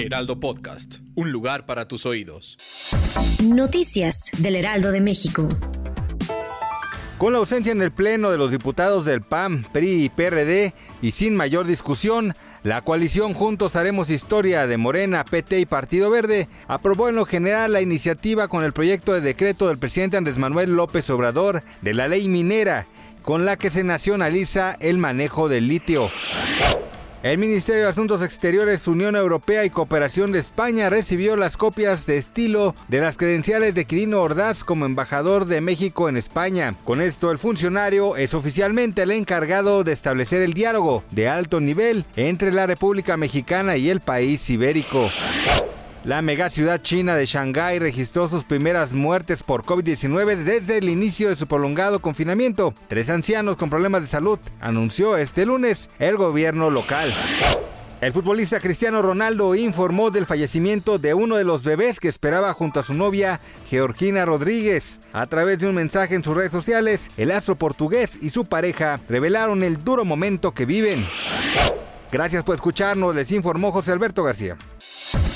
Heraldo Podcast, un lugar para tus oídos. Noticias del Heraldo de México. Con la ausencia en el Pleno de los diputados del PAN, PRI y PRD y sin mayor discusión, la coalición Juntos Haremos Historia de Morena, PT y Partido Verde aprobó en lo general la iniciativa con el proyecto de decreto del presidente Andrés Manuel López Obrador de la ley minera, con la que se nacionaliza el manejo del litio. El Ministerio de Asuntos Exteriores, Unión Europea y Cooperación de España recibió las copias de estilo de las credenciales de Quirino Ordaz como embajador de México en España. Con esto, el funcionario es oficialmente el encargado de establecer el diálogo de alto nivel entre la República Mexicana y el país ibérico. La megaciudad china de Shanghái registró sus primeras muertes por COVID-19 desde el inicio de su prolongado confinamiento. Tres ancianos con problemas de salud anunció este lunes el gobierno local. El futbolista Cristiano Ronaldo informó del fallecimiento de uno de los bebés que esperaba junto a su novia Georgina Rodríguez. A través de un mensaje en sus redes sociales, el astro portugués y su pareja revelaron el duro momento que viven. Gracias por escucharnos, les informó José Alberto García.